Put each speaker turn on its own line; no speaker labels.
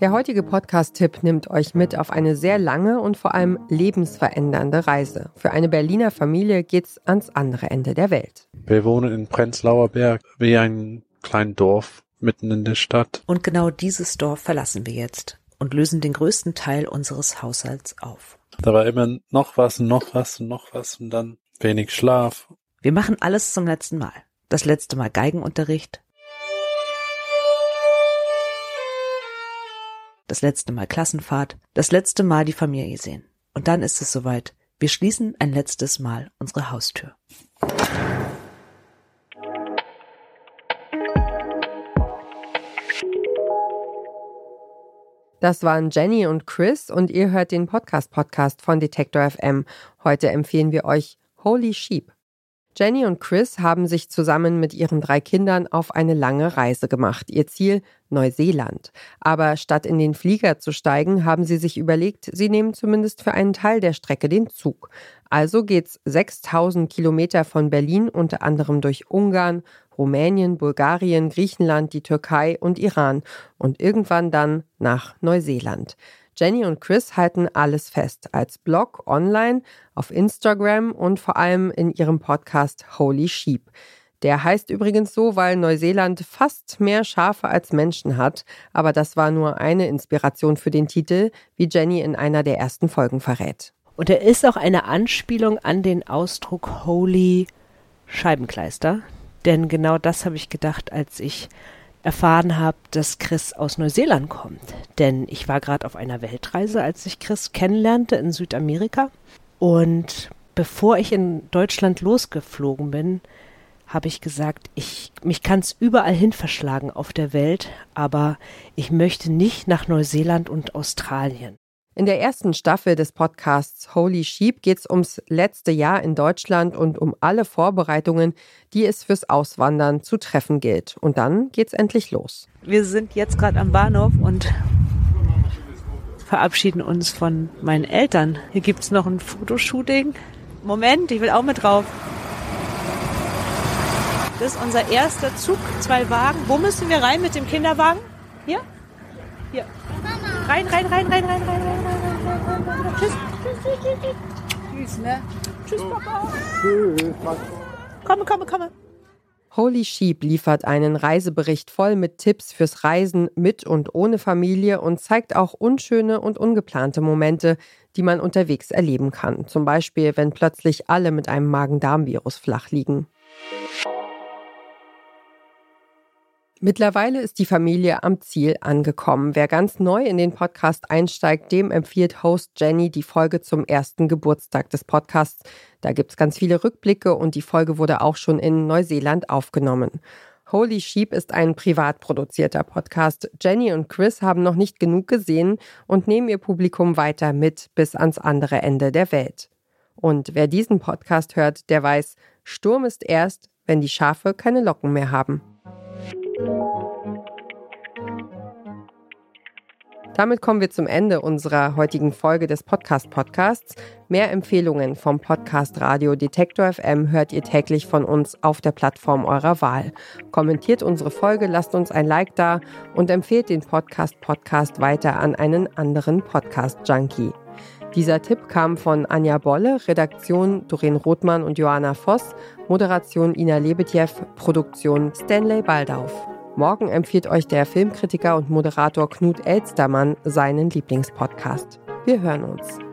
Der heutige Podcast-Tipp nimmt euch mit auf eine sehr lange und vor allem lebensverändernde Reise. Für eine Berliner Familie geht's ans andere Ende der Welt.
Wir wohnen in Prenzlauer Berg, wie ein kleines Dorf mitten in der Stadt.
Und genau dieses Dorf verlassen wir jetzt und lösen den größten Teil unseres Haushalts auf.
Da war immer noch was und noch was und noch was und dann wenig Schlaf.
Wir machen alles zum letzten Mal. Das letzte Mal Geigenunterricht, das letzte Mal Klassenfahrt, das letzte Mal die Familie sehen. Und dann ist es soweit. Wir schließen ein letztes Mal unsere Haustür.
Das waren Jenny und Chris und ihr hört den Podcast-Podcast von Detektor FM. Heute empfehlen wir euch Holy Sheep. Jenny und Chris haben sich zusammen mit ihren drei Kindern auf eine lange Reise gemacht. Ihr Ziel Neuseeland. Aber statt in den Flieger zu steigen, haben sie sich überlegt, sie nehmen zumindest für einen Teil der Strecke den Zug. Also geht's 6000 Kilometer von Berlin unter anderem durch Ungarn, Rumänien, Bulgarien, Griechenland, die Türkei und Iran und irgendwann dann nach Neuseeland. Jenny und Chris halten alles fest, als Blog, online, auf Instagram und vor allem in ihrem Podcast Holy Sheep. Der heißt übrigens so, weil Neuseeland fast mehr Schafe als Menschen hat, aber das war nur eine Inspiration für den Titel, wie Jenny in einer der ersten Folgen verrät.
Und er ist auch eine Anspielung an den Ausdruck Holy Scheibenkleister, denn genau das habe ich gedacht, als ich erfahren habe, dass Chris aus Neuseeland kommt. Denn ich war gerade auf einer Weltreise, als ich Chris kennenlernte in Südamerika. Und bevor ich in Deutschland losgeflogen bin, habe ich gesagt, ich, mich kann es überall hin verschlagen auf der Welt, aber ich möchte nicht nach Neuseeland und Australien.
In der ersten Staffel des Podcasts Holy Sheep geht es ums letzte Jahr in Deutschland und um alle Vorbereitungen, die es fürs Auswandern zu treffen gilt. Und dann geht's endlich los.
Wir sind jetzt gerade am Bahnhof und verabschieden uns von meinen Eltern. Hier gibt's noch ein Fotoshooting. Moment, ich will auch mit drauf. Das ist unser erster Zug, zwei Wagen. Wo müssen wir rein mit dem Kinderwagen? Hier? Hier. Rein, rein, rein, rein, rein, rein, rein, rein, rein, rein, rein. Tschüss. Tschüss, tschüss, tschüss. Tschüss, ne? Tschüss, Papa. Komme, komme, komme.
Holy Sheep liefert einen Reisebericht voll mit Tipps fürs Reisen mit und ohne Familie und zeigt auch unschöne und ungeplante Momente, die man unterwegs erleben kann. Zum Beispiel, wenn plötzlich alle mit einem Magen-Darm-Virus flach liegen. Mittlerweile ist die Familie am Ziel angekommen. Wer ganz neu in den Podcast einsteigt, dem empfiehlt Host Jenny die Folge zum ersten Geburtstag des Podcasts. Da gibt es ganz viele Rückblicke und die Folge wurde auch schon in Neuseeland aufgenommen. Holy Sheep ist ein privat produzierter Podcast. Jenny und Chris haben noch nicht genug gesehen und nehmen ihr Publikum weiter mit bis ans andere Ende der Welt. Und wer diesen Podcast hört, der weiß, Sturm ist erst, wenn die Schafe keine Locken mehr haben. Damit kommen wir zum Ende unserer heutigen Folge des Podcast Podcasts. Mehr Empfehlungen vom Podcast Radio Detektor FM hört ihr täglich von uns auf der Plattform eurer Wahl. Kommentiert unsere Folge, lasst uns ein Like da und empfehlt den Podcast Podcast weiter an einen anderen Podcast Junkie. Dieser Tipp kam von Anja Bolle, Redaktion Doreen Rothmann und Johanna Voss, Moderation Ina Lebetjew, Produktion Stanley Baldauf. Morgen empfiehlt euch der Filmkritiker und Moderator Knut Elstermann seinen Lieblingspodcast. Wir hören uns.